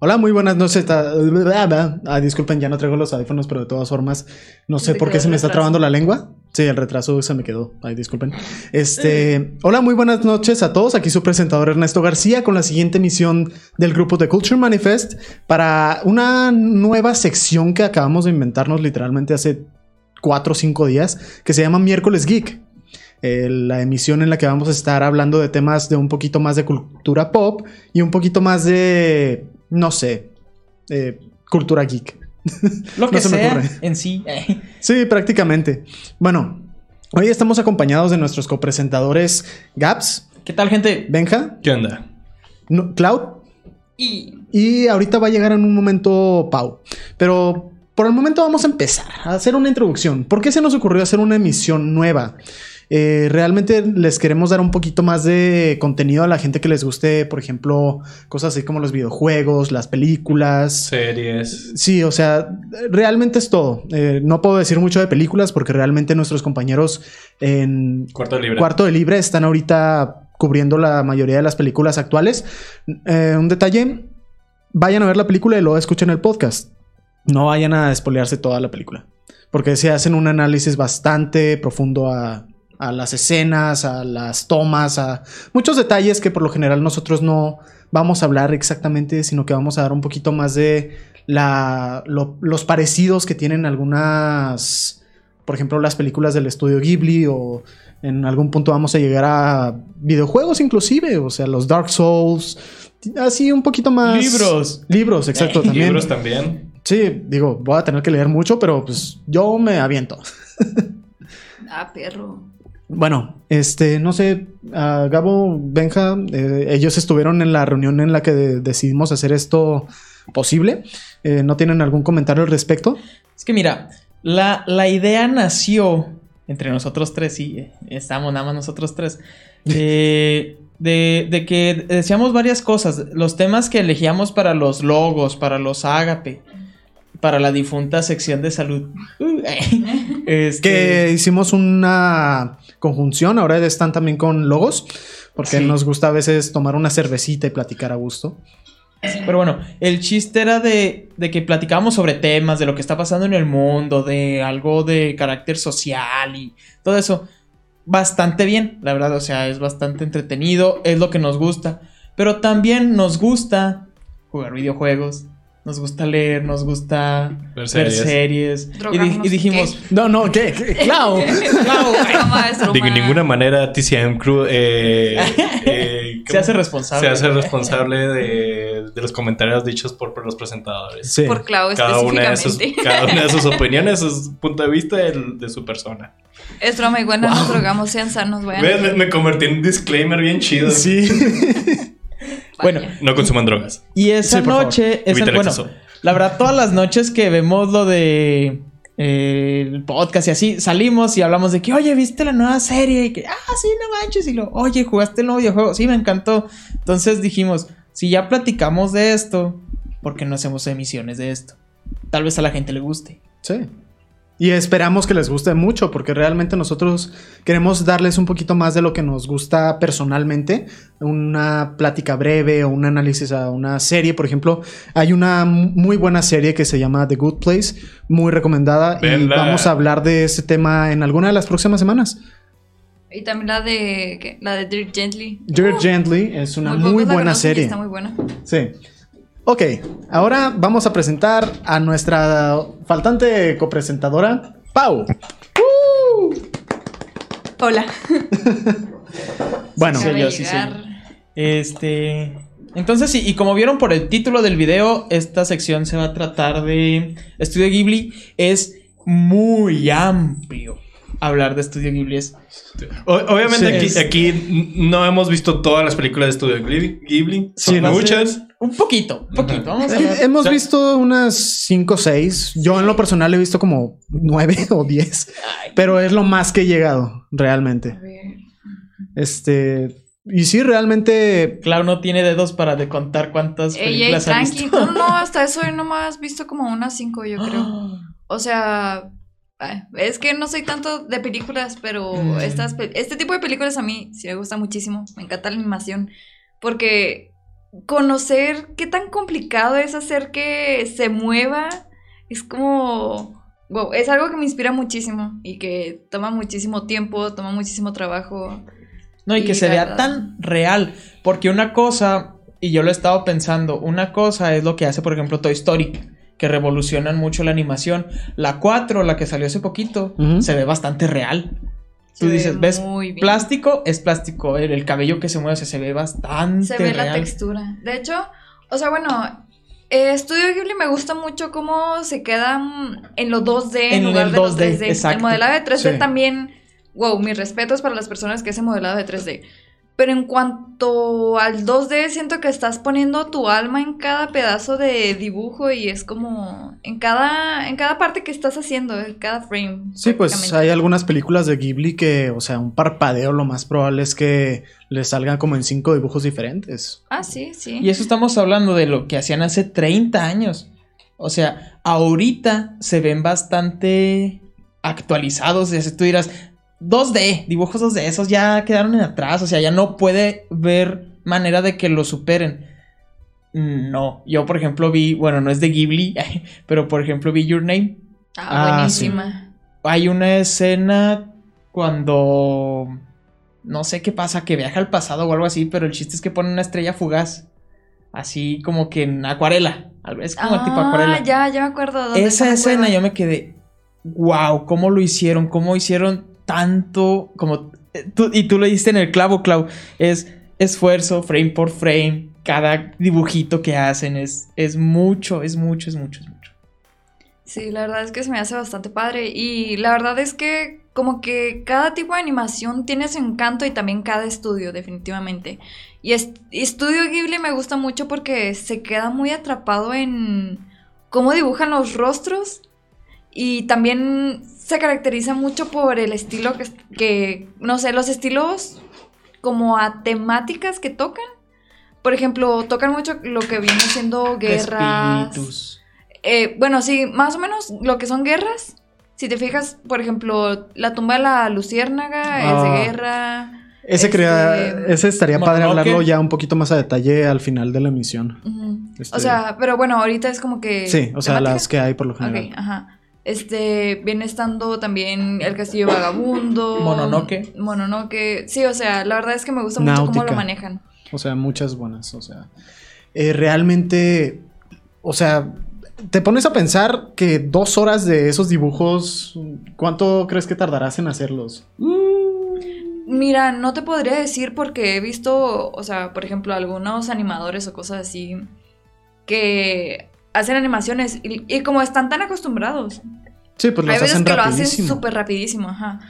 Hola, muy buenas noches. Ah, disculpen, ya no traigo los audífonos, pero de todas formas, no sé por qué se me está trabando la lengua. Sí, el retraso se me quedó. Ay, disculpen. Este, hola, muy buenas noches a todos. Aquí su presentador Ernesto García con la siguiente emisión del grupo de Culture Manifest para una nueva sección que acabamos de inventarnos literalmente hace cuatro o cinco días que se llama Miércoles Geek. Eh, la emisión en la que vamos a estar hablando de temas de un poquito más de cultura pop y un poquito más de, no sé, eh, cultura geek. Lo que No se me sea ocurre. en sí. Sí, prácticamente. Bueno, hoy estamos acompañados de nuestros copresentadores Gaps, ¿Qué tal, gente? Benja, ¿Qué onda? no- Cloud Y y ahorita va a llegar en un momento Pau. Pero por el momento vamos a empezar a hacer una introducción. ¿Por qué se nos ocurrió hacer una emisión nueva? Eh, realmente les queremos dar un poquito más de contenido a la gente que les guste, por ejemplo, cosas así como los videojuegos, las películas. Series. Sí, o sea, realmente es todo. Eh, no puedo decir mucho de películas porque realmente nuestros compañeros en Cuarto libre. Cuarto de Libre están ahorita cubriendo la mayoría de las películas actuales. Eh, un detalle, vayan a ver la película y luego escuchen el podcast. No vayan a espolearse toda la película. Porque se hacen un análisis bastante profundo a, a las escenas, a las tomas, a muchos detalles que por lo general nosotros no vamos a hablar exactamente, sino que vamos a dar un poquito más de la, lo- los parecidos que tienen algunas, por ejemplo, las películas del estudio Ghibli o en algún punto vamos a llegar a videojuegos inclusive, o sea, los Dark Souls, así un poquito más... Libros. Libros, exacto, también. Libros también. Sí, digo, voy a tener que leer mucho, pero pues yo me aviento. ah, perro. Bueno, este, no sé, ah, Gabo, Benja, eh, ellos estuvieron en la reunión en la que de- decidimos hacer esto posible. Eh, ¿No tienen algún comentario al respecto? Es que mira, la, la idea nació entre nosotros tres, y eh, estamos nada más nosotros tres. eh, de, de que decíamos varias cosas. Los temas que elegíamos para los logos, para los ágape, para la difunta sección de salud. Este, Que hicimos una conjunción, ahora están también con logos, porque Sí. nos gusta a veces tomar una cervecita y platicar a gusto. Pero bueno, el chiste era de, de que platicábamos sobre temas, de lo que está pasando en el mundo, de algo de carácter social y todo eso. Bastante bien, la verdad, o sea, es bastante entretenido, es lo que nos gusta. Pero también nos gusta jugar videojuegos, nos gusta leer, nos gusta Ver ver series. Y, di- Drogarnos, y dijimos, No, no, ¿qué? ¿Qué? ¡Claro! "Claro, De ninguna manera TCM Crew eh, eh, se hace responsable. se hace responsable de, de los comentarios dichos por, por los presentadores. Sí. Por Clau Cada una, de sus, específicamente. cada una de sus opiniones, su punto de vista de, su persona. Es broma, igual no nos drogamos, sean sanos, vayan. Me, me convertí en un disclaimer bien chido. Sí. Bueno. No consuman drogas. Y esa Sí, noche, esa- bueno, la verdad, todas las noches que vemos lo de eh, el podcast y así, salimos y hablamos de que, oye, ¿viste la nueva serie? Y que, ah, sí, no manches. Y lo, oye, ¿jugaste el nuevo videojuego? Sí, me encantó. Entonces dijimos, si ya platicamos de esto, ¿por qué no hacemos emisiones de esto? Tal vez a la gente le guste. Sí. Y esperamos que les guste mucho, porque realmente nosotros queremos darles un poquito más de lo que nos gusta personalmente. Una plática breve o un análisis a una serie, por ejemplo. Hay una muy buena serie que se llama The Good Place, muy recomendada. Y vamos a hablar de ese tema en alguna de las próximas semanas. Y también la de la de Dirk Gently. Dirt Gently es una muy la buena serie. Está muy buena. Sí. Ok, ahora vamos a presentar a nuestra faltante copresentadora, Pau. Hola. Bueno, Sí, yo, sí, llegar. sí. Este. Entonces, sí, y como vieron por el título del video, esta sección se va a tratar de Estudio Ghibli. Es muy amplio hablar de Estudio Ghibli. Es O- obviamente Sí. aquí, aquí no hemos visto todas las películas de Estudio Ghibli. Ghibli. Sí, Son no. muchas. Un poquito, un poquito. Vamos a ver. hemos O sea- visto unas 5 o 6. Yo en lo personal he visto como 9 o 10. Pero es lo más que he llegado, realmente. Este. Y sí, realmente. Clau no tiene dedos para de contar cuántas Ey, ey, películas ha tranqui. visto. No, no, hasta eso he nomás visto como unas cinco, yo creo. O sea, es que no soy tanto de películas, pero Mm. estas, este tipo de películas a mí sí me gusta muchísimo. Me encanta la animación. Porque conocer qué tan complicado es hacer que se mueva es como... Wow, es algo que me inspira muchísimo y que toma muchísimo tiempo, toma muchísimo trabajo. No, y que se vea tan real. Porque una cosa, y yo lo he estado pensando, una cosa es lo que hace, por ejemplo, Toy Story, que revolucionan mucho la animación. La 4, la que salió hace poquito, se ve bastante real. Se Tú dices, ¿ves? bien. Plástico es plástico. El, el cabello que se mueve o sea, se ve bastante Se ve la textura. De hecho, o sea, bueno, eh, Studio Ghibli me gusta mucho cómo se quedan en lo 2D en, En lugar el de lo 2D, 3D. exacto. El modelado de 3D Sí. también, wow, mis respetos para las personas que hacen modelado de 3D. Pero en cuanto al 2D, siento que estás poniendo tu alma en cada pedazo de dibujo y es como en cada, en cada parte que estás haciendo, en cada frame. Sí, pues hay algunas películas de Ghibli que, o sea, un parpadeo lo más probable es que les salgan como en cinco dibujos diferentes. Ah, sí, sí. Y eso estamos hablando de lo que hacían hace 30 años. O sea, ahorita se ven bastante actualizados. Sea, tú dirás, 2D, dibujos 2D, esos ya quedaron en atrás. O sea, ya no puede ver manera de que lo superen. No, yo por ejemplo vi, bueno, no es de Ghibli, pero por ejemplo vi Your Name. Ah, Ah, sí. buenísima. Hay una escena cuando no sé qué pasa, que viaja al pasado o algo así, pero el chiste es que pone una estrella fugaz. Así como que en acuarela. Es como tipo Ah, acuarela. ya, ya me acuerdo. Esa escena acuerdo. yo me quedé. Wow, ¿cómo lo hicieron? ¿Cómo hicieron tanto? Como. eh, tú- y tú lo diste en el clavo, Clau. Es esfuerzo, frame por frame. Cada dibujito que hacen es, es mucho, es mucho, es mucho, es mucho. Sí, la verdad es que se me hace bastante padre. Y la verdad es que como que cada tipo de animación tiene su encanto y también cada estudio, definitivamente. Y es- y Estudio Ghibli me gusta mucho porque se queda muy atrapado en cómo dibujan los rostros. Y también se caracteriza mucho por el estilo que, que no sé, los estilos como a temáticas que tocan. Por ejemplo, tocan mucho lo que viene siendo guerras. Eh, bueno, sí, más o menos lo que son guerras. Si te fijas, por ejemplo, la tumba de la luciérnaga es Ah. de guerra. Ese, Este, crea- ese estaría padre hablarlo ya un poquito más a detalle al final de la emisión. Ujú. Este- O sea, pero bueno, ahorita es como que. Sí, o sea, temática. las que hay por lo general. Ajá. Este, viene estando también El Castillo Vagabundo. Mononoke. Mononoke. Sí, o sea, la verdad es que me gusta mucho cómo lo manejan. O sea, muchas buenas. O sea, eh, realmente, o sea, te pones a pensar que dos horas de esos dibujos, ¿cuánto crees que tardarás en hacerlos? Mira, no te podría decir porque he visto, o sea, por ejemplo, algunos animadores o cosas así que hacen animaciones y, y como están tan acostumbrados, Sí, pues los hay veces hacen que lo hacen rapidísimo. súper rapidísimo, ajá.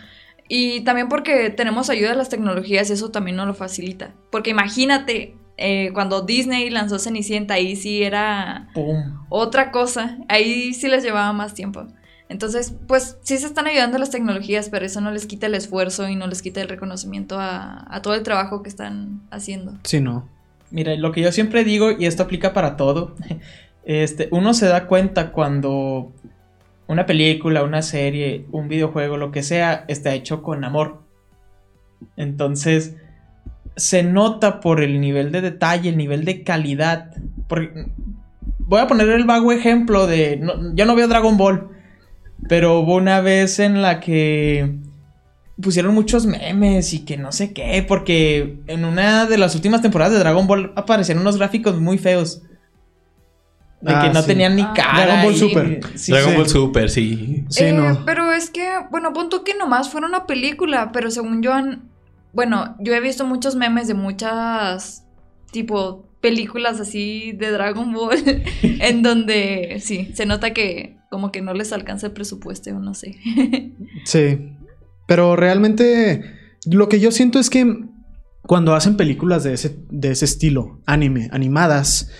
Y también porque tenemos ayuda de las tecnologías eso también nos lo facilita. Porque imagínate, eh, cuando Disney lanzó Cenicienta, ahí sí era Pum. otra cosa, ahí sí les llevaba más tiempo. Entonces, pues sí se están ayudando las tecnologías, pero eso no les quita el esfuerzo y no les quita el reconocimiento a, a todo el trabajo que están haciendo. Sí, no. Mira, lo que yo siempre digo, y esto aplica para todo, este, uno se da cuenta cuando una película, una serie, un videojuego, lo que sea, está hecho con amor. Entonces, se nota por el nivel de detalle, el nivel de calidad. Porque, voy a poner el vago ejemplo de, yo no veo Dragon Ball, pero hubo una vez en la que pusieron muchos memes y que no sé qué, porque en una de las últimas temporadas de Dragon Ball aparecieron unos gráficos muy feos. De Ah, que no sí. tenían ni Ah. cara. Dragon Ball y- Super. sí, Dragon sí. Ball Super, sí. Sí, Eh, no. Pero es que, bueno, punto que nomás fuera una película, pero según yo, han- bueno, yo he visto muchos memes de muchas, tipo, películas así de Dragon Ball, en donde, sí, se nota que como que no les alcanza el presupuesto o no sé. Sí. Pero realmente lo que yo siento es que cuando hacen películas de ese, de ese estilo, anime, animadas,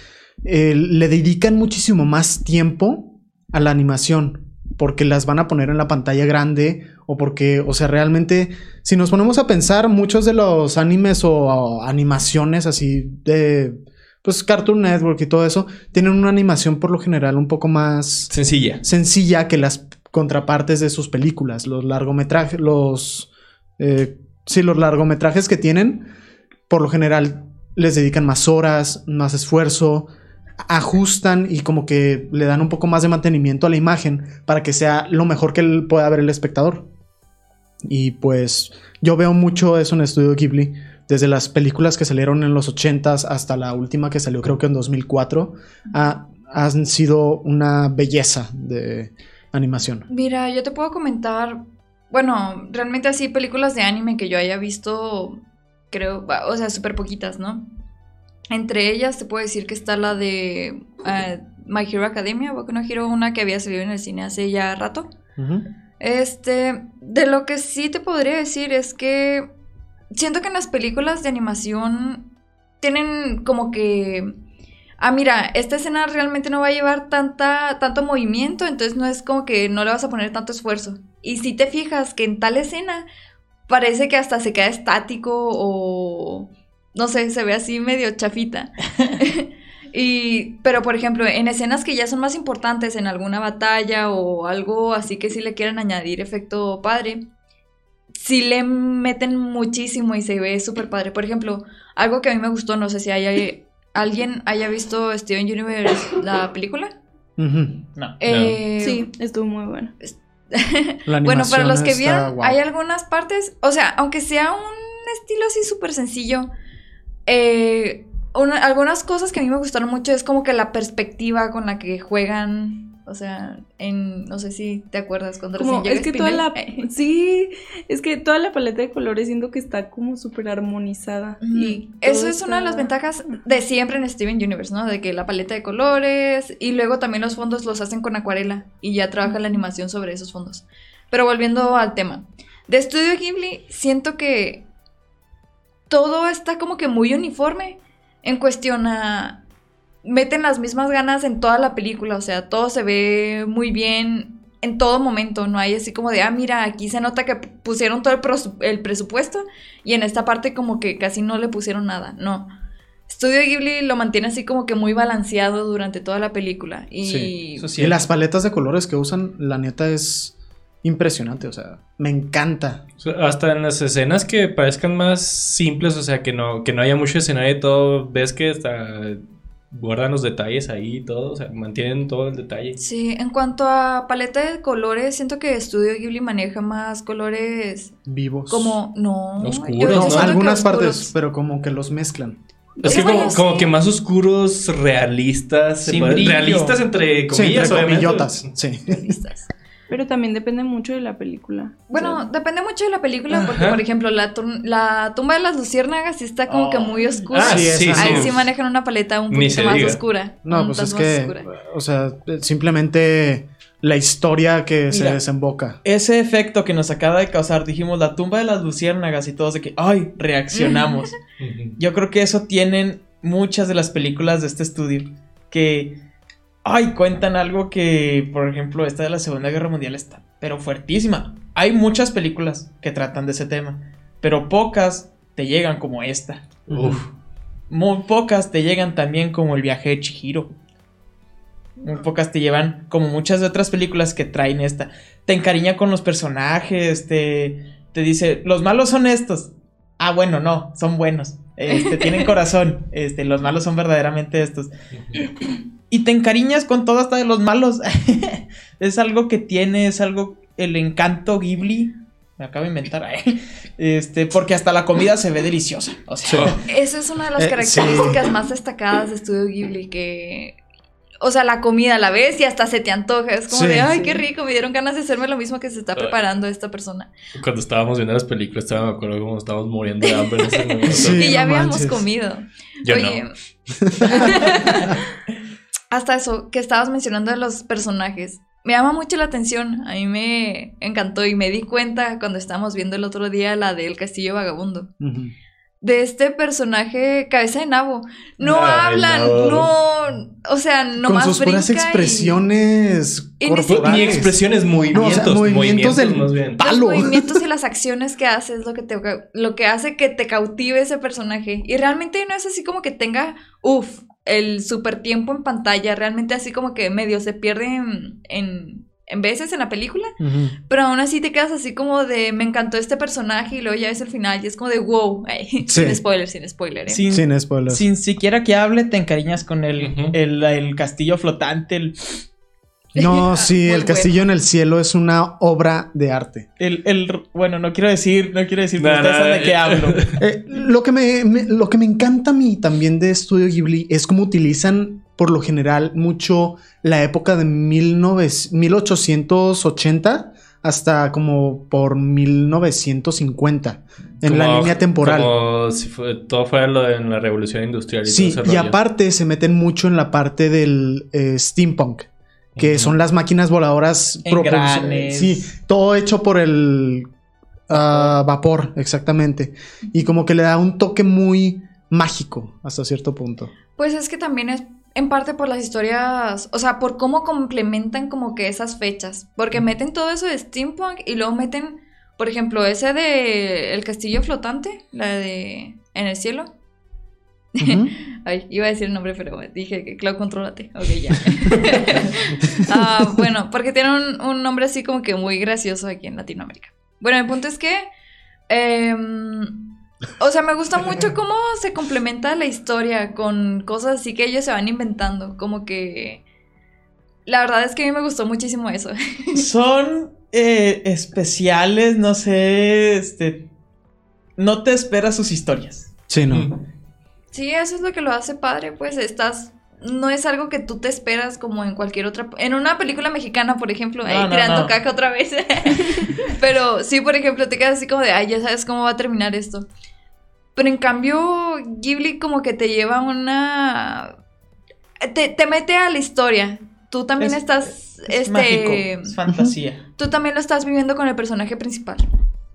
eh, le dedican muchísimo más tiempo a la animación. Porque las van a poner en la pantalla grande. O porque, o sea, realmente, si nos ponemos a pensar, muchos de los animes o, o animaciones así de. Pues Cartoon Network y todo eso, tienen una animación por lo general un poco más Sencilla. sencilla que las contrapartes de sus películas, los largometrajes, los... eh, sí, los largometrajes que tienen, por lo general, les dedican más horas, más esfuerzo, ajustan y como que le dan un poco más de mantenimiento a la imagen para que sea lo mejor que pueda ver el espectador. Y pues yo veo mucho eso en el estudio Ghibli, desde las películas que salieron en los 80s hasta la última que salió creo que en 2004, ah, han sido una belleza de animación. Mira, yo te puedo comentar, bueno, realmente así películas de anime que yo haya visto, creo, o sea, súper poquitas, ¿no? Entre ellas te puedo decir que está la de eh, My Hero Academia, Boku no Hero, una que había salido en el cine hace ya rato. Este, de lo que sí te podría decir es que siento que en las películas de animación tienen como que ah, mira, esta escena realmente no va a llevar tanta tanto movimiento, entonces no es como que no le vas a poner tanto esfuerzo. Y si te fijas que en tal escena parece que hasta se queda estático o no sé, se ve así medio chafita. Y, pero por ejemplo, en escenas que ya son más importantes, en alguna batalla o algo así que sí le quieran añadir efecto padre, sí le meten muchísimo y se ve súper padre. Por ejemplo, algo que a mí me gustó, no sé si hay, alguien haya visto Steven Universe, la película. No. Eh, Sí, estuvo muy bueno. Bueno, para los que vieron, hay algunas partes, o sea, aunque sea un estilo así súper sencillo, eh, una- algunas cosas que a mí me gustaron mucho es como que la perspectiva con la que juegan, o sea, en, no sé si te acuerdas cuando Como, recién llega es que toda la... Sí, es que toda la paleta de colores siento que está como súper armonizada. Y Eso es una de las ventajas de siempre en Steven Universe, ¿no? De que la paleta de colores y luego también los fondos los hacen con acuarela y ya trabaja la animación sobre esos fondos. Pero volviendo al tema. De Estudio Ghibli, siento que todo está como que muy uniforme en cuestión a... Meten las mismas ganas en toda la película, o sea, todo se ve muy bien en todo momento, no hay así como de, ah, mira, aquí se nota que pusieron todo el, presupuesto y en esta parte como que casi no le pusieron nada, no. Estudio Ghibli lo mantiene así como que muy balanceado durante toda la película y... Sí, Eso sí. Y las paletas de colores que usan, la neta es impresionante, o sea, me encanta. Hasta en las escenas que parezcan más simples, o sea, que no, que no haya mucho escenario y todo, ves que hasta guardan los detalles ahí y todo, o sea, mantienen todo el detalle. Sí, en cuanto a paleta de colores, siento que Estudio Ghibli maneja más colores Vivos. como... No, Oscuros, ¿no? algunas partes, oscuros. pero como que los mezclan. Es Sí, que como, como sí. que más oscuros, realistas, Sin realistas entre Sí, comillas, entre obviamente. comillotas, sí. Realistas. Pero también depende mucho de la película. O Bueno, sea, depende mucho de la película, porque Ajá. por ejemplo, la, tur- la tumba de las luciérnagas sí está como que muy oscura. Ah, Sí, sí, Ahí sí. sí manejan una paleta un poquito más diga. oscura. No, pues es que, oscura. o sea, simplemente la historia que se desemboca. Ese efecto que nos acaba de causar, dijimos la tumba de las luciérnagas y todos de que, ay, reaccionamos. Yo creo que eso tienen muchas de las películas de este estudio. Que, ay, cuentan algo que, por ejemplo, esta de la Segunda Guerra Mundial está, pero fuertísima. Hay muchas películas que tratan de ese tema, pero pocas te llegan como esta. Uf. Muy pocas te llegan también como el viaje de Chihiro. Muy pocas te llevan como muchas de otras películas que traen esta. Te encariña con los personajes, te, te dice, los malos son estos. Ah, bueno, no, son buenos. Este, tienen corazón. Este, los malos son verdaderamente estos. Y te encariñas con todo hasta de los malos. es algo que tiene, es algo, el encanto Ghibli. Me acabo de inventar. Este, porque hasta la comida se ve deliciosa. O sea, Esa es una de las Eh, características más destacadas de Estudio Ghibli, que... O sea, la comida la ves y hasta se te antoja. Es como Sí, de, ay, sí. qué rico, me dieron ganas de hacerme lo mismo que se está preparando esta persona. Cuando estábamos viendo las películas, estaba, me acuerdo cómo estábamos muriendo de hambre en ese momento. Sí, y ya no habíamos manches. comido. Yo Oye. no. Hasta eso que estabas mencionando de los personajes. Me llama mucho la atención. A mí me encantó y me di cuenta cuando estábamos viendo el otro día la del Castillo Vagabundo. De este personaje, cabeza de nabo. No Ay, hablan, no. no. O sea, Con nomás sus puras expresiones y corporales. Ni expresiones, movimientos. No, o sea, movimientos del- más bien. Los palo. movimientos y las acciones que hace es lo que, te, lo que hace que te cautive ese personaje. Y realmente no es así como que tenga, uff, el super tiempo en pantalla. Realmente así como que medio se pierde en, en en veces en la película, pero aún así te quedas así como de me encantó este personaje y luego ya ves el final y es como de wow, Ay, sin spoiler, sin spoiler, ¿eh? Sin, Sin spoilers. sin siquiera que hable, te encariñas con el, el, el castillo flotante, el, No, sí, Muy El Castillo en el Cielo es una obra de arte. el, el- bueno, no quiero decir, no quiero decir, de qué hablo. Eh, lo, que me, me- lo que me encanta a mí también de Estudio Ghibli es cómo utilizan por lo general mucho la época de 19 1880 hasta como por 1950 en la línea temporal. Como si fue- todo fuera lo de en la revolución industrial y Sí, todo ese y rollo. aparte se meten mucho en la parte del eh, steampunk, que son las máquinas voladoras. propulsa- Engranes. Sí, todo hecho por el ah, vapor, exactamente. Y como que le da un toque muy mágico hasta cierto punto. Pues es que también es en parte por las historias, o sea, por cómo complementan como que esas fechas, porque meten todo eso de steampunk y luego meten, por ejemplo, ese de el castillo flotante, la de en el cielo. Ay, iba a decir el nombre, pero dije que Cloud, contrólate. Ok, ya. Ah, bueno, porque tiene un, un nombre así como que muy gracioso aquí en Latinoamérica. Bueno, el punto es que. em, o sea, me gusta mucho cómo se complementa la historia con cosas así que ellos se van inventando. Como que. La verdad es que a mí me gustó muchísimo eso. Son eh, especiales, no sé, este... No te esperas sus historias. Sí, no. Mm. Sí, eso es lo que lo hace padre, pues estás. No es algo que tú te esperas como en cualquier otra. En una película mexicana, por ejemplo, ahí No, no, tirando no. caca otra vez. Pero sí, por ejemplo, te quedas así como de, ay, ya sabes cómo va a terminar esto. Pero en cambio, Ghibli como que te lleva una. Te, te mete a la historia. Tú también Es- estás. Es este. mágico, es fantasía. Tú también lo estás viviendo con el personaje principal.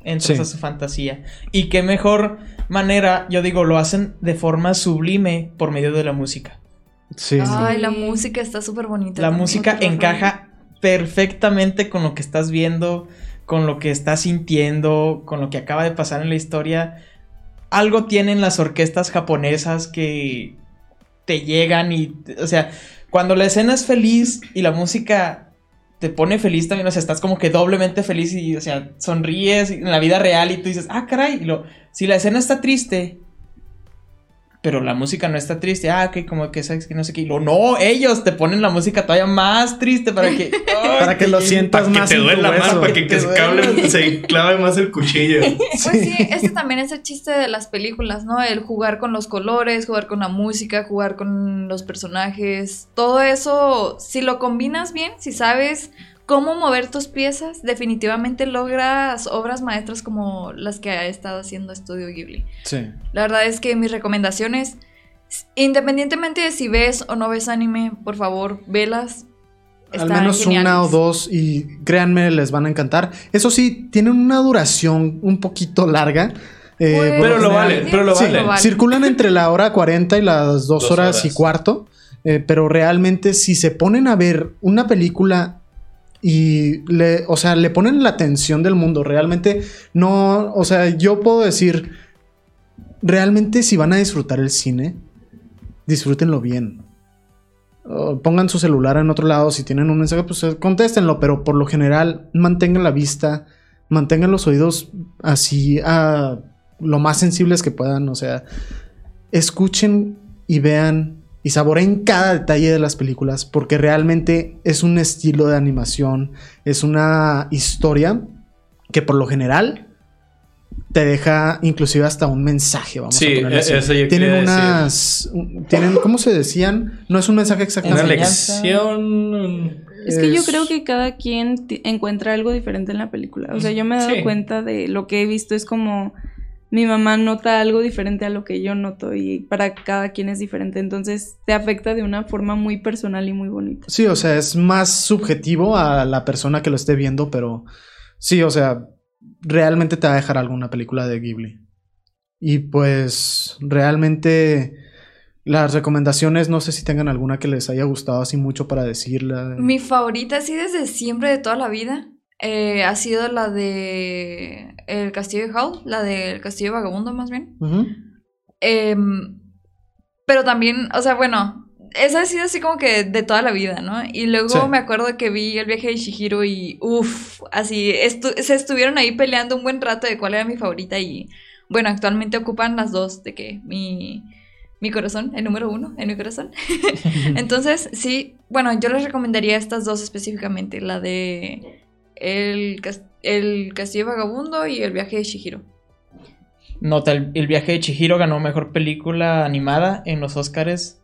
Entras Sí. a su fantasía. Y qué mejor manera, yo digo, lo hacen de forma sublime por medio de la música. Sí, sí. Ay, la música está súper bonita. La también. música encaja perfectamente con lo que estás viendo, con lo que estás sintiendo, con lo que acaba de pasar en la historia. Algo tienen las orquestas japonesas que te llegan y, o sea, cuando la escena es feliz y la música te pone feliz también, o sea, estás como que doblemente feliz y, o sea, sonríes en la vida real y tú dices, ah, caray, y si la escena está triste, pero la música no está triste, ah, ok, como que sabes que no sé qué, y no, ellos te ponen la música todavía más triste para que, ay, Para que lo te- sientas Para que más te en tu duela más, para que, que Te se, cable- se clave más el cuchillo. Pues sí, este también es el chiste de las películas, ¿no? El jugar con los colores, jugar con la música, jugar con los personajes. Todo eso, si lo combinas bien, si sabes cómo mover tus piezas, definitivamente logras obras maestras como las que ha estado haciendo Estudio Ghibli. Sí. La verdad es que mis recomendaciones, independientemente de si ves o no ves anime, por favor, velas. Al menos una o dos y créanme, les van a encantar. Eso sí, tienen una duración un poquito larga. eh, Pues, Pero lo vale, pero lo Sí, vale. circulan entre la hora 40 y las dos, Dos horas, y cuarto. eh, pero realmente, si se ponen a ver una película y le, o sea, le ponen la atención del mundo, realmente no, o sea, yo puedo decir, realmente si van a disfrutar el cine, disfrútenlo bien. Pongan su celular en otro lado, si tienen un mensaje, pues eh, contéstenlo, pero por lo general mantengan la vista, mantengan los oídos así a lo más sensibles que puedan, o sea, escuchen y vean y saboreen cada detalle de las películas, porque realmente es un estilo de animación, es una historia que por lo general te deja inclusive hasta un mensaje, vamos Sí, a ponerlo e- así. eso yo tienen unas tienen ¿cómo se decían? No es un mensaje Una exactamente. Enseñanza. lección. Es que yo creo que cada quien encuentra algo diferente en la película. O sea, yo me he dado Sí. cuenta de lo que he visto es como mi mamá nota algo diferente a lo que yo noto y para cada quien es diferente. Entonces te afecta de una forma muy personal y muy bonita. Sí, o sea, es más subjetivo a la persona que lo esté viendo, pero sí, o sea, realmente te va a dejar alguna película de Ghibli. Y pues realmente las recomendaciones, no sé si tengan alguna que les haya gustado así mucho para decirla. Mi favorita, así desde siempre, de toda la vida, eh, ha sido la de El Castillo de Howl, la del Castillo Vagabundo, más bien. Em, pero también, o sea, bueno, esa ha sido así como que de toda la vida, ¿no? Y luego Sí. me acuerdo que vi el viaje de Shihiro y uff, así estu- se estuvieron ahí peleando un buen rato de cuál era mi favorita y bueno, actualmente ocupan las dos de que mi, mi corazón, el número uno en mi corazón. Entonces, sí, bueno, yo les recomendaría estas dos específicamente, la de el, el Castillo Vagabundo y el viaje de Shihiro. Nota, el, el viaje de Chihiro ganó mejor película animada en los Oscars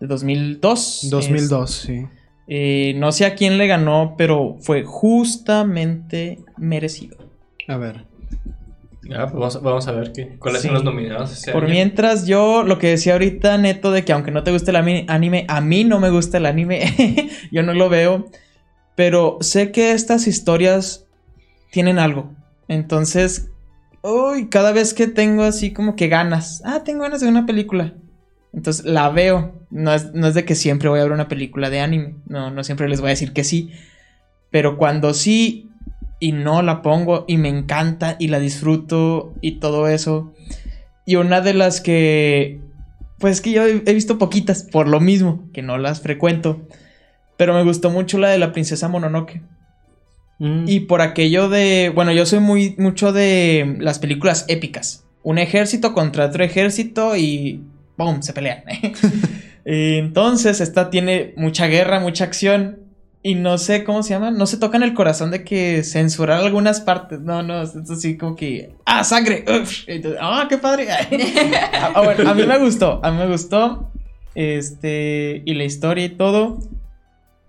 de 2002. 2002, sí. Eh, no sé a quién le ganó, pero fue justamente merecido. A ver. Ah, pues vamos, vamos a ver qué, cuáles Sí. son los nominados este Por año. mientras, yo lo que decía ahorita, neto, de que aunque no te guste el anime, a mí no me gusta el anime, yo no lo veo, pero sé que estas historias tienen algo. Entonces, uy, cada vez que tengo así como que ganas, ah, tengo ganas de una película. Entonces la veo. No es, no es de que siempre voy a ver una película de anime. No, no siempre les voy a decir que sí. Pero cuando sí y no la pongo y me encanta y la disfruto y todo eso. Y una de las que, pues que yo he visto poquitas por lo mismo, que no las frecuento. Pero me gustó mucho la de la princesa Mononoke. Mm. Y por aquello de, bueno, yo soy muy mucho de las películas épicas. Un ejército contra otro ejército y ¡pum! se pelean. Entonces, esta tiene mucha guerra, mucha acción. Y no sé cómo se llama, no se tocan el corazón de que censurar algunas partes. No, no, es así como que. ¡Ah, sangre! ¡Ah, qué padre! Ah, bueno, a mí me gustó, a mí me gustó. Este, y la historia y todo.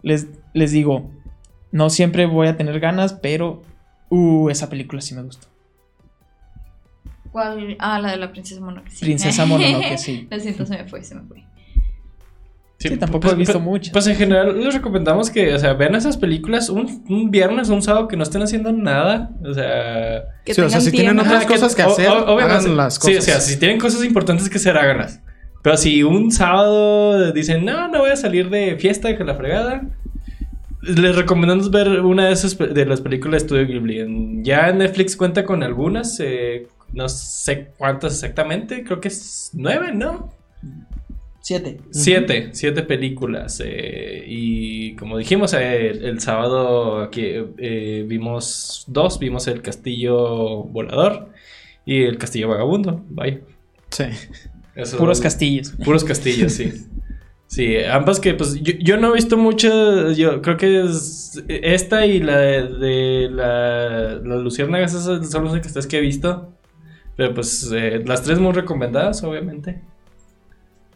Les, les digo, no siempre voy a tener ganas, pero. Uh, esa película sí me gustó. ¿Cuál? Ah, la de la princesa Mononoke. sí. Princesa Mononoke, sí. Lo siento, se me fue, se me fue. Sí, tampoco he visto pues, muchas. Pues en general les recomendamos que, o sea, vean esas películas un, un viernes o un sábado que no estén haciendo nada. O sea, Que Sí, o sea, si tienen otras cosas que hacer, o- obviamente, hagan las Sí, o cosas. sea, si tienen cosas importantes que hacer, háganlas. Pero si un sábado dicen, no, no voy a salir de fiesta con la fregada, les recomendamos ver una de esas de las películas de Studio Ghibli. Ya Netflix cuenta con algunas, eh, no sé cuántas exactamente, creo que es nueve, ¿no? Siete. Siete, siete películas. eh, y como dijimos, eh, el, el sábado aquí eh, vimos dos. Vimos el castillo volador y el castillo vagabundo. Vaya. Sí. Puros castillos. Puros castillos, sí. Sí, ambas que pues yo, yo no he visto muchas, yo creo que es esta y la de, de la, las luciérnagas, esas son las únicas tres que he visto. Pero pues eh, las tres muy recomendadas, obviamente.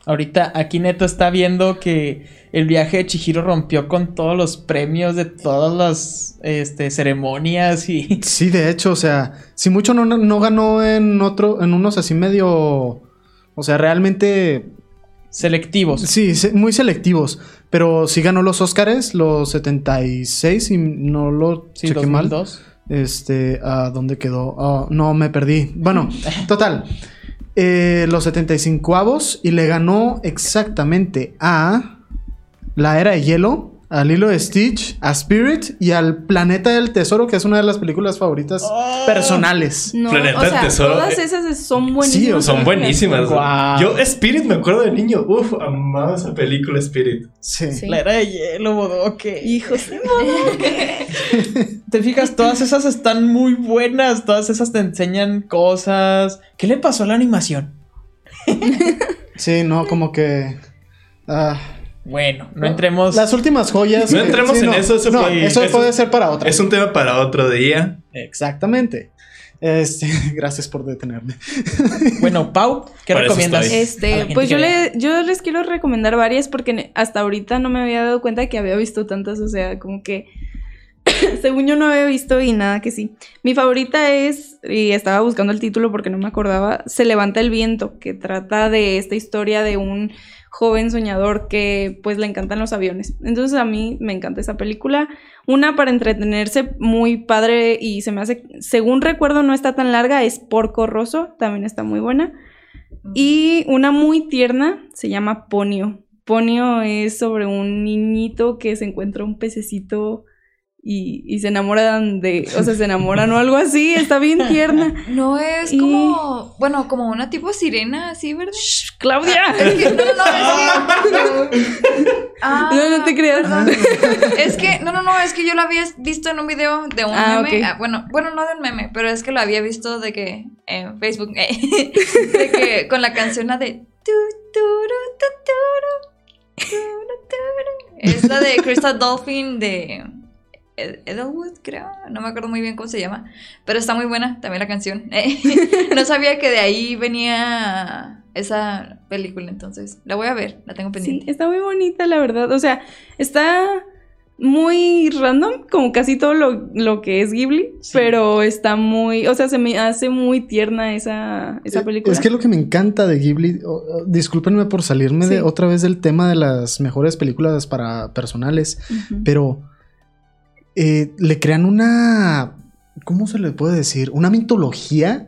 Ahorita aquí Neto está viendo que el viaje de Chihiro rompió con todos los premios de todas las este, ceremonias y... Sí, de hecho, o sea, si mucho no, no ganó en otro, en unos así medio, o sea, realmente, selectivos. sí, muy selectivos, pero sí ganó los Óscares, los 76, y no lo Sí, chequé mal. 2002. Este, ¿a dónde quedó? Ah, no, me perdí. Bueno, total. eh, los 75 avos y le ganó exactamente a La Era de Hielo, a Lilo de Stitch, a Spirit y al Planeta del Tesoro, que es una de las películas favoritas Oh. personales. No, Planeta o sea, Tesoro, todas eh, esas son buenísimas. Son buenísimas. Guau. Yo, Spirit, me acuerdo de niño. Uf, amaba esa película, Spirit. Sí. Sí. La era de hielo, bodoque. Hijos. Te fijas, todas esas están muy buenas. Todas esas te enseñan cosas. ¿Qué le pasó a la animación? Sí, no, como que. ah, Bueno, no entremos. Las últimas joyas. No entremos en eso, eso no, fue- eso eso- puede ser para otra. Es un tema para otro día. Exactamente. Este, gracias por detenerme. Bueno, Pau, ¿qué Para recomiendas? Este, pues que yo, le, yo les quiero recomendar varias porque hasta ahorita no me había dado cuenta que había visto tantas, o sea, como que según yo no había visto y nada que sí. Mi favorita es, y estaba buscando el título porque no me acordaba, Se levanta el viento, que trata de esta historia de un joven soñador que pues le encantan los aviones. Entonces a mí me encanta esa película. Una para entretenerse muy padre y se me hace, según recuerdo no está tan larga, es Porco Rosso, también está muy buena. Y una muy tierna se llama Ponio. Ponio es sobre un niñito que se encuentra un pececito y, y se enamoran de, o sea, se enamoran o algo así, está bien tierna. No es Y- como, bueno, como una tipo sirena, así, ¿verdad? Claudia. Es que, no, no, es que... Ah, No, no te creas. Es que, no, no, no, es que yo lo había visto en un video de un Ah, meme. ah, bueno, bueno, no de un meme, pero es que lo había visto de que en Facebook, eh, de que con la canción de tu, tu. Es la de Crystal Dolphin de Edelwood, creo. No me acuerdo muy bien cómo se llama. Pero está muy buena también la canción. Eh, no sabía que de ahí venía esa película, entonces la voy a ver, la tengo Sí, pendiente. está muy bonita, la verdad. O sea, está muy random, como casi todo lo, lo que es Ghibli, Sí. pero está muy, o sea, se me hace muy tierna esa, esa Eh, película. Es que lo que me encanta de Ghibli, o- o- discúlpenme por salirme de Sí. otra vez del tema de las mejores películas para personales, pero eh, le crean una, ¿cómo se le puede decir? Una mitología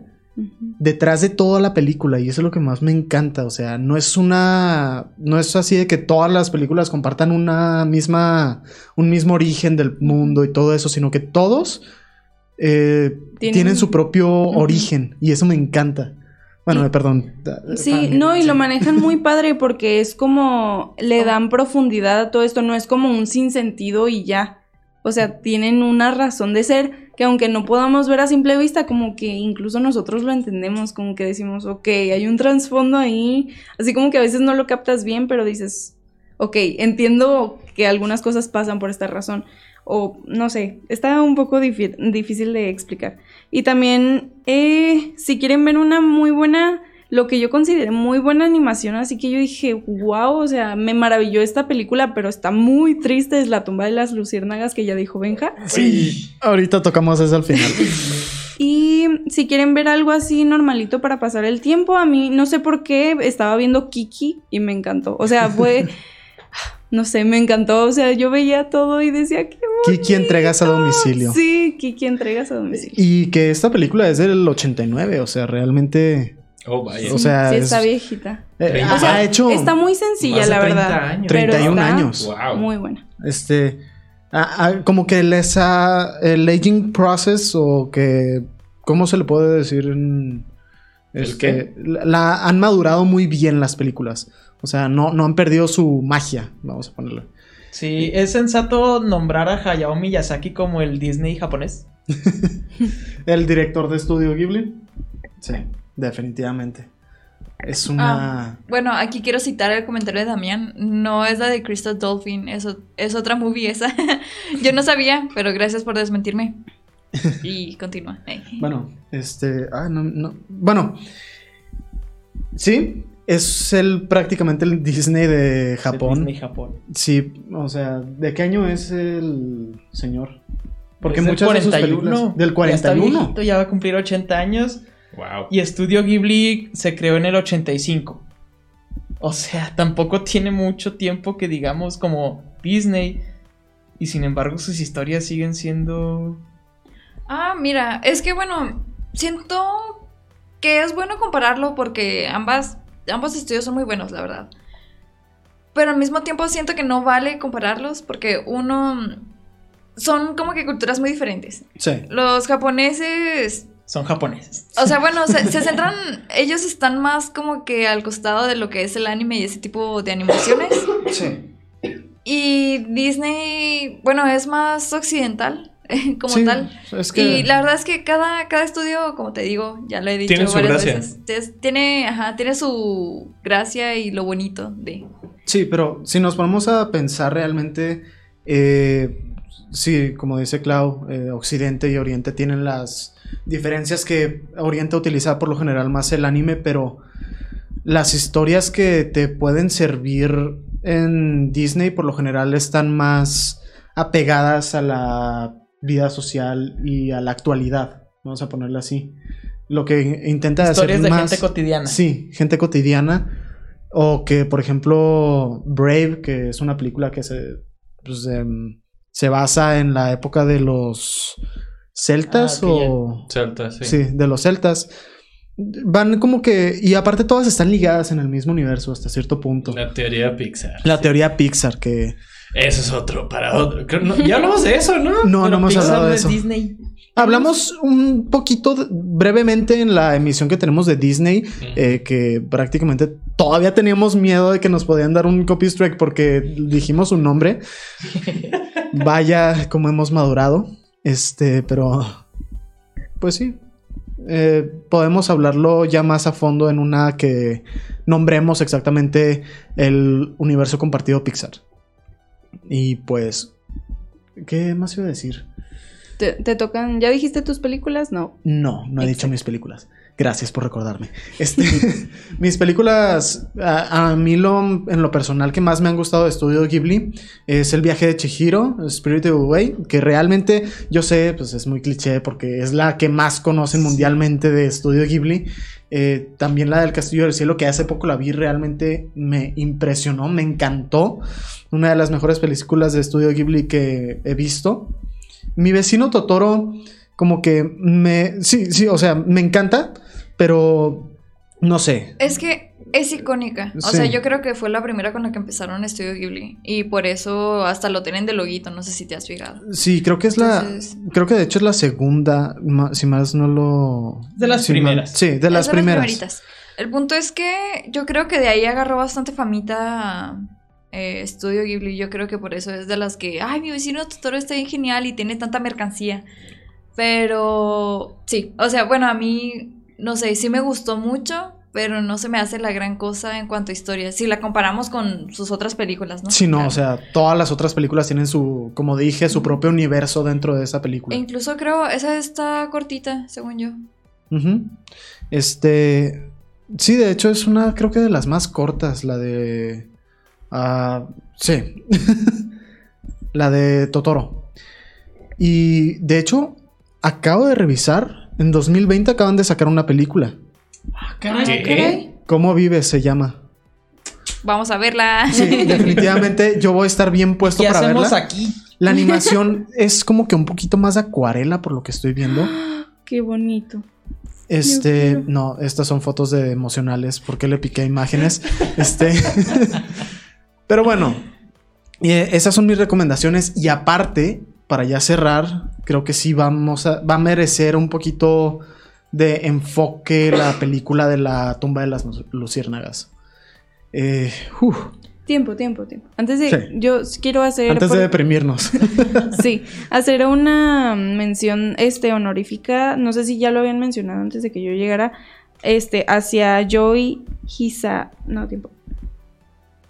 detrás de toda la película y eso es lo que más me encanta, o sea, no es una, no es así de que todas las películas compartan una misma, un mismo origen del mundo y todo eso, sino que todos eh, Tienen- tienen, su propio origen y eso me encanta. Bueno, Y- eh, perdón. Sí, Ah, no, y sí. lo manejan muy padre porque es como le dan profundidad a todo esto, no es como un sinsentido y ya. O sea, tienen una razón de ser que aunque no podamos ver a simple vista, como que incluso nosotros lo entendemos, como que decimos, ok, hay un trasfondo ahí, así como que a veces no lo captas bien, pero dices, ok, entiendo que algunas cosas pasan por esta razón. O no sé, está un poco difícil de explicar. Y también, eh, si quieren ver una muy buena, lo que yo consideré muy buena animación, así que yo dije, wow, o sea, me maravilló esta película, pero está muy triste, es La tumba de las luciérnagas que ya dijo Benja. Sí, ahorita tocamos eso al final. Y si quieren ver algo así normalito para pasar el tiempo, a mí no sé por qué estaba viendo Kiki y me encantó. O sea, fue, no sé, me encantó. O sea, yo veía todo y decía, qué Kiki entregas a domicilio. Sí, Kiki entregas a domicilio. Y que esta película es del 89, o sea, realmente... Oh, vaya. o sea, sí, es- está viejita. eh, O sea, ha hecho Está muy sencilla, la 30 verdad. años. pero 31 está años. Wow. Muy buena. Este, a- a- como que les ha, el aging process o que, ¿cómo se le puede decir? en- ¿El este, La, la- han madurado muy bien las películas. O sea, no, no han perdido su magia, vamos a ponerle. Sí, es sensato nombrar a Hayao Miyazaki como el Disney japonés. El director de estudio Ghibli. Sí, definitivamente. Es una... Ah, bueno, aquí quiero citar el comentario de Damián. No es la de Crystal Dolphin, es, o- es otra movie esa. Yo no sabía, pero gracias por desmentirme. Y continúa. Bueno, este. Ah, no, no. Bueno. Sí. Es el prácticamente el Disney de Japón. Disney Japón. Sí, o sea, ¿de qué año es el señor? Porque muchas de sus películas. Del Ya está 41. viejito, ya va a cumplir 80 años. Wow. Y Estudio Ghibli se creó en el 85. O sea, tampoco tiene mucho tiempo que digamos como Disney. Y sin embargo sus historias siguen siendo... Ah, mira, es que bueno, siento que es bueno compararlo porque ambas, ambos estudios son muy buenos, la verdad. Pero al mismo tiempo siento que no vale compararlos porque uno... Son como que culturas muy diferentes. Sí. Los japoneses Son japoneses. O sea, bueno, se, se centran, ellos están más como que al costado de lo que es el anime y ese tipo de animaciones. Sí. Y Disney, bueno, es más occidental como Sí, tal. Es que. Y la verdad es que cada, cada estudio, como te digo, ya lo he dicho Tiene su varias gracia. veces, es- tiene, ajá, tiene su gracia y lo bonito de... Sí, pero si nos ponemos a pensar realmente, eh, sí, como dice Clau, eh, Occidente y Oriente tienen las diferencias que Oriente utiliza por lo general más el anime, pero las historias que te pueden servir en Disney por lo general están más apegadas a la vida social y a la actualidad, vamos a ponerlo así. Lo que intenta hacer Historias de más... gente cotidiana. Sí, gente cotidiana. O que, por ejemplo, Brave, que es una película que se, pues, em, se basa en la época de los celtas Ah, o... Celta, sí. Sí. de los celtas. Van como que... Y aparte todas están ligadas en el mismo universo hasta cierto punto. La teoría Pixar. La teoría Pixar, que Eso es otro, para otro. Creo- no, ya hablamos de eso, ¿no? No, no hemos Pixar hablado de es eso. Disney. Hablamos un poquito de- brevemente en la emisión que tenemos de Disney, eh, que prácticamente todavía teníamos miedo de que nos podían dar un copy strike porque dijimos un nombre. Vaya como hemos madurado. Este, pero pues sí. Eh, podemos hablarlo ya más a fondo en una que nombremos exactamente el universo compartido Pixar. Y pues, ¿qué más iba a decir? ¿Te, te tocan? ¿Ya dijiste tus películas? No. No, no he dicho mis películas. Gracias por recordarme. Este, mis películas, a, a mí lo, en lo personal que más me han gustado de Estudio Ghibli es El viaje de Chihiro, Spirited Away, que realmente yo sé, pues es muy cliché porque es la que más conocen mundialmente de Estudio Ghibli. Eh, también la del Castillo del Cielo, que hace poco la vi, realmente me impresionó, me encantó. Una de las mejores películas de Estudio Ghibli que he visto. Mi vecino Totoro, como que me. Sí, sí, o sea, me encanta, pero no sé. Es que es icónica. O Sí. sea, yo creo que fue la primera con la que empezaron Estudio Ghibli. Y por eso hasta lo tienen de loguito. No sé si te has fijado. Sí, creo que es la. Creo que de hecho es la segunda, si más no lo. De las si mal- primeras. sí, de las Es primeras. primeritas. El punto es que yo creo que de ahí agarró bastante famita eh, Estudio Ghibli. Yo creo que por eso es de las que, ay, mi vecino Totoro está bien genial y tiene tanta mercancía. Pero sí, o sea, bueno, a mí, no sé, sí me gustó mucho, pero no se me hace la gran cosa en cuanto a historia. Si la comparamos con sus otras películas, ¿no? Sí, no, Claro. o sea, todas las otras películas tienen su, como dije, su propio universo dentro de esa película. E incluso creo, esa está cortita, según yo. Este. Sí, de hecho es una, creo que de las más cortas, la de. ah, sí. la de Totoro. Y de hecho, acabo de revisar. En 2020 acaban de sacar una película. Ah, caray. ¿Cómo vives? Se llama. Vamos a verla. Sí, definitivamente yo voy a estar bien puesto ¿Qué para hacemos verla. aquí? La animación es como que un poquito más de acuarela por lo que estoy viendo. Qué bonito. Este, no, estas son fotos de emocionales porque le piqué imágenes. este, pero bueno, eh, esas son mis recomendaciones y aparte, para ya cerrar, creo que sí vamos a, va a merecer un poquito de enfoque la película de la tumba de las lu- luciérnagas. Eh, Tiempo, tiempo, tiempo. Antes de. Sí. Yo quiero hacer. antes por- de deprimirnos. Sí, hacer una mención este honorífica, no sé si ya lo habían mencionado antes de que yo llegara, este hacia Joy Hisa, no tiempo.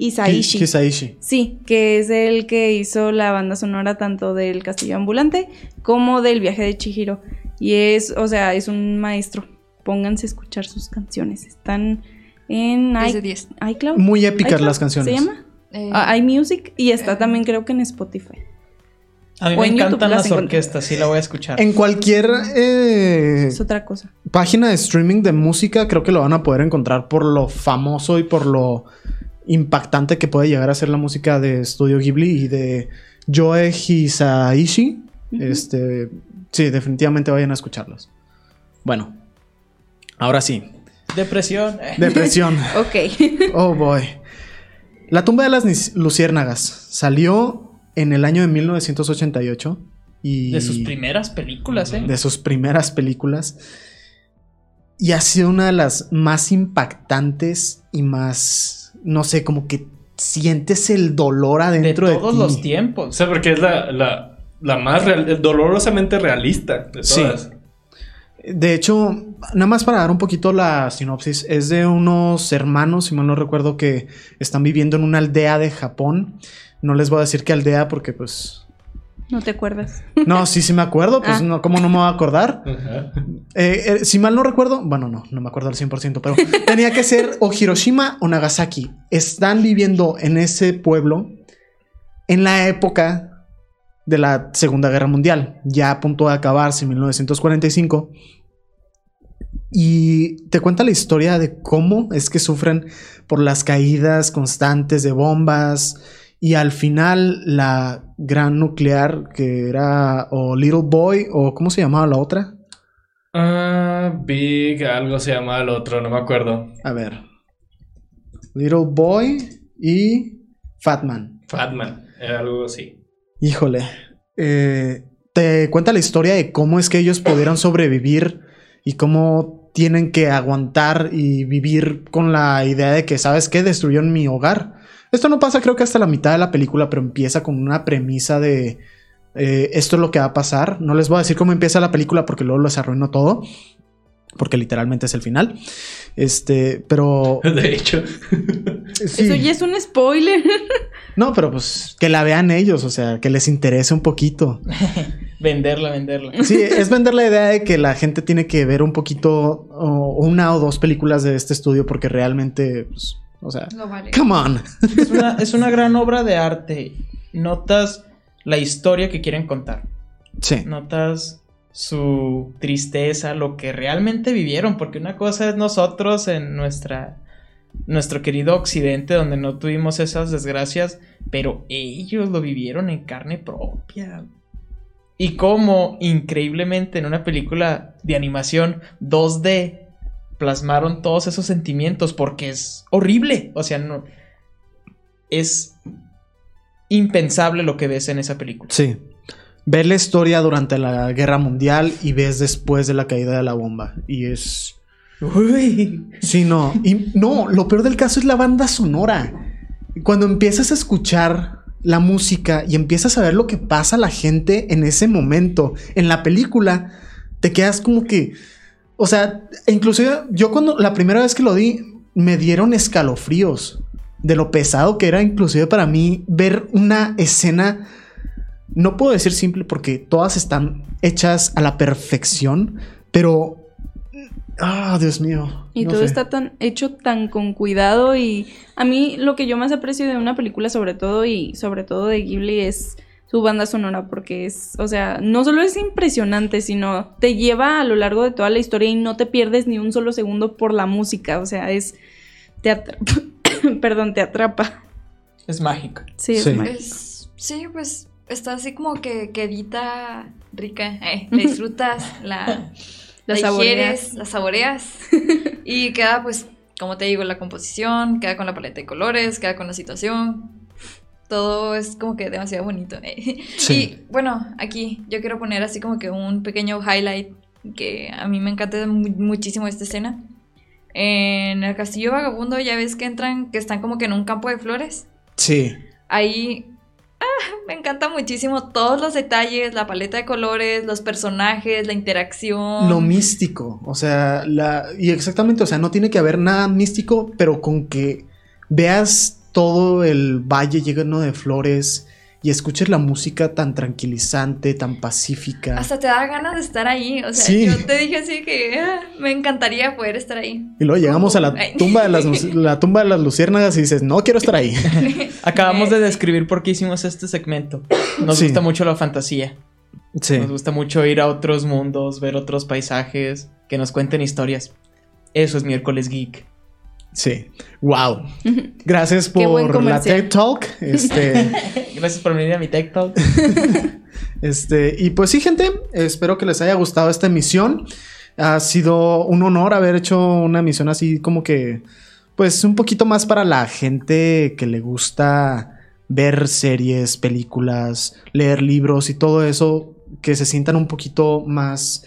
Isaishi. Hi- Hisaishi. Sí, que es el que hizo la banda sonora tanto del Castillo Ambulante como del Viaje de Chihiro y es, o sea, es un maestro. Pónganse a escuchar sus canciones. Están en 10 de i- 10. iCloud. Muy épicas iCloud, las canciones. ¿Se llama? Eh, Ah, iMusic y está eh. también creo que en Spotify. A mí O me YouTube encantan las orquestas, sí la voy a escuchar. En cualquier eh, Es otra cosa. página de streaming de música, creo que lo van a poder encontrar por lo famoso y por lo impactante que puede llegar a ser la música de Studio Ghibli y de Joe Hisaishi. Este, sí, definitivamente vayan a escucharlos. Bueno, ahora sí, Depresión. depresión. Ok. Oh boy. La tumba de las luciérnagas salió en el año de 1988 y De sus primeras películas, ¿eh? de sus primeras películas. Y ha sido una de las más impactantes y más, no sé, como que sientes el dolor De adentro de, todos ti. los O tiempos. sea, porque es la, la, la más real- dolorosamente realista de Sí. De hecho, nada más para dar un poquito la sinopsis, es de unos hermanos, si mal no recuerdo, que están viviendo en una aldea de Japón. No les voy a decir qué aldea porque pues... No te acuerdas. No, sí, sí me acuerdo, pues Ah. no, ¿cómo no me voy a acordar? Eh, eh, si mal no recuerdo, bueno, no, no me acuerdo al 100%, pero tenía que ser o Hiroshima o Nagasaki. Están viviendo en ese pueblo en la época de la Segunda Guerra Mundial, ya a punto de acabarse en 1945. Y te cuenta la historia de cómo es que sufren por las caídas constantes de bombas y al final la gran nuclear que era o Little Boy o ¿cómo se llamaba la otra? Ah, Big, algo se llama el otro, no me acuerdo. A ver. Little Boy y Fatman. Fatman. Era algo así. Híjole. eh, te cuenta la historia de cómo es que ellos pudieron sobrevivir y cómo tienen que aguantar y vivir con la idea de que, ¿sabes qué? Destruyeron mi hogar. Esto no pasa creo que hasta la mitad de la película, pero empieza con una premisa de eh, esto es lo que va a pasar. No les voy a decir cómo empieza la película porque luego les arruino todo. Porque literalmente es el final. Este, pero... De hecho. sí. Eso ya es un spoiler. No, pero pues que la vean ellos, o sea, que les interese un poquito. Venderla, venderla. Sí, es vender la idea de que la gente tiene que ver un poquito o una o dos películas de este estudio porque realmente, pues, o sea, Lo vale. come on. Es una, es una gran obra de arte. Notas la historia que quieren contar. Sí. Notas su tristeza, lo que realmente vivieron, porque una cosa es nosotros en nuestra nuestro querido occidente donde no tuvimos esas desgracias, pero ellos lo vivieron en carne propia. Y cómo increíblemente en una película de animación 2D plasmaron todos esos sentimientos porque es horrible, o sea, no es impensable lo que ves en esa película. Sí. Ves la historia durante la guerra mundial y ves después de la caída de la bomba. Y es. Uy. Sí, no. Y no, lo peor del caso es la banda sonora. Cuando empiezas a escuchar la música y empiezas a ver lo que pasa a la gente en ese momento, en la película, te quedas como que. O sea, inclusive yo cuando la primera vez que lo di, me dieron escalofríos de lo pesado que era, inclusive para mí, ver una escena. No puedo decir simple porque todas están hechas a la perfección, pero. Ah, Dios mío. Y no todo sé. está tan hecho tan con cuidado y a mí lo que yo más aprecio de una película sobre todo y sobre todo de Ghibli es su banda sonora porque es, o sea, no solo es impresionante, sino te lleva a lo largo de toda la historia y no te pierdes ni un solo segundo por la música, o sea, es te atrapa, perdón, te atrapa. Es mágico. Sí, es Sí. mágico. Es- sí, pues está así como que quedita rica. eh, la disfrutas, la, La la saboreas. la saboreas. y queda, pues, como te digo, la composición, queda con la paleta de colores, queda con la situación. Todo es como que demasiado bonito. eh. Sí. Y bueno, aquí yo quiero poner así como que un pequeño highlight que a mí me encanta mu- muchísimo esta escena. En el castillo vagabundo ya ves que entran, que están como que en un campo de flores Sí. ahí ah, me encanta muchísimo todos los detalles, la paleta de colores, los personajes, la interacción. Lo místico. O sea, la. Y exactamente, o sea, no tiene que haber nada místico, pero con que veas todo el valle lleno de flores y escuches la música tan tranquilizante, tan pacífica. Hasta te da ganas de estar ahí. O sea, Sí. yo te dije así que ah, me encantaría poder estar ahí. Y luego llegamos a la tumba de las, la tumba de las luciérnagas y dices, no quiero estar ahí. Acabamos de describir por qué hicimos este segmento. Nos Sí. gusta mucho la fantasía. Sí. Nos gusta mucho ir a otros mundos, ver otros paisajes, que nos cuenten historias. Eso es miércoles geek. Sí. Wow. Gracias por la. TED Talk. Este. Gracias por venir a mi Tech Talk. Este, y pues sí, gente, espero que les haya gustado esta emisión. Ha sido un honor haber hecho una emisión así como que, pues un poquito más para la gente que le gusta ver series, películas, leer libros y todo eso, que se sientan un poquito más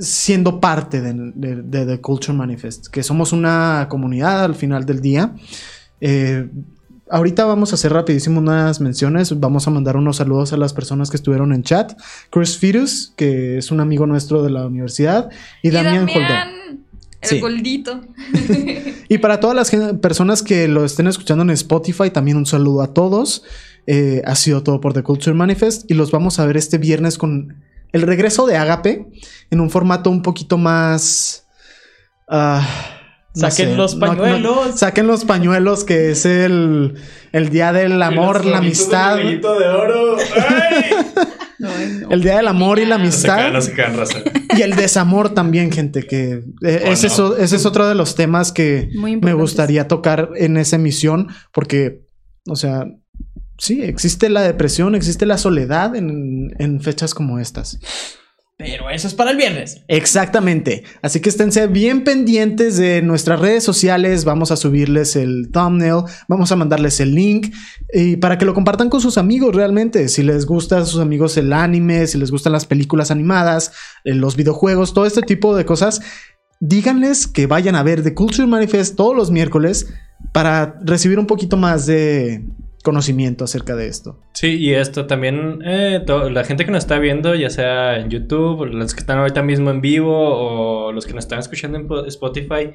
siendo parte de, de- de The Culture Manifest, que somos una comunidad al final del día. Eh, Ahorita vamos a hacer rapidísimo unas menciones. Vamos a mandar unos saludos a las personas que estuvieron en chat. Chris Firus, que es un amigo nuestro de la universidad. Y, Y Damián Holdó. Damián, el Sí. goldito. Y para todas las personas que lo estén escuchando en Spotify, también un saludo a todos. Eh, ha sido todo por The Culture Manifest. Y los vamos a ver este viernes con el regreso de Agape en un formato un poquito más. ah, no Saquen sé, los no- no- pañuelos. saquen los pañuelos, que es el, el día del amor, la amistad. de oro. El día del amor y la No se caen, amistad. no se caen. Y el desamor también, gente, que eh, Oh, ese, no. es, ese es otro de los temas que me gustaría tocar en esa emisión, porque, o sea, sí, existe la depresión, existe la soledad en, en fechas como estas. Pero eso es para el viernes. Exactamente. Así que esténse bien pendientes de nuestras redes sociales. Vamos a subirles el thumbnail, vamos a mandarles el link y para que lo compartan con sus amigos realmente. Si les gusta a sus amigos el anime, si les gustan las películas animadas, eh, los videojuegos, todo este tipo de cosas, díganles que vayan a ver The Culture Manifest todos los miércoles para recibir un poquito más de conocimiento acerca de esto. Sí, y esto también, eh, la gente que nos está viendo, ya sea en YouTube, los que están ahorita mismo en vivo o los que nos están escuchando en po- Spotify,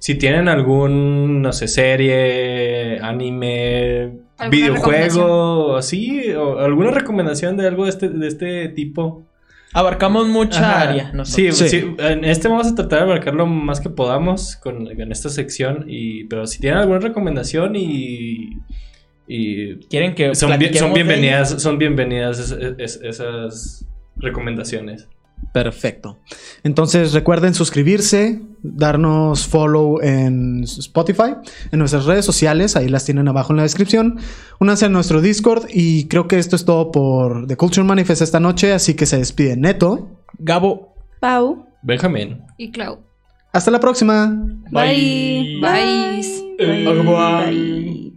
si tienen algún, no sé, serie, anime, ¿Alguna videojuego, así, o alguna recomendación de algo de este, de este tipo. Abarcamos mucha Ajá. área. Sí. Sí. sí, en este vamos a tratar de abarcar lo más que podamos con, en esta sección, y, pero si tienen alguna recomendación y... y Quieren que son, bien- son bienvenidas, son bienvenidas es- es- esas recomendaciones. Perfecto. Entonces recuerden suscribirse, darnos follow en Spotify, en nuestras redes sociales, ahí las tienen abajo en la descripción. Únanse a nuestro Discord y creo que esto es todo por The Culture Manifest esta noche, así que se despide Neto. Gabo. Pau. Benjamín. Y Clau. Hasta la próxima. Bye. Bye. Bye. Bye.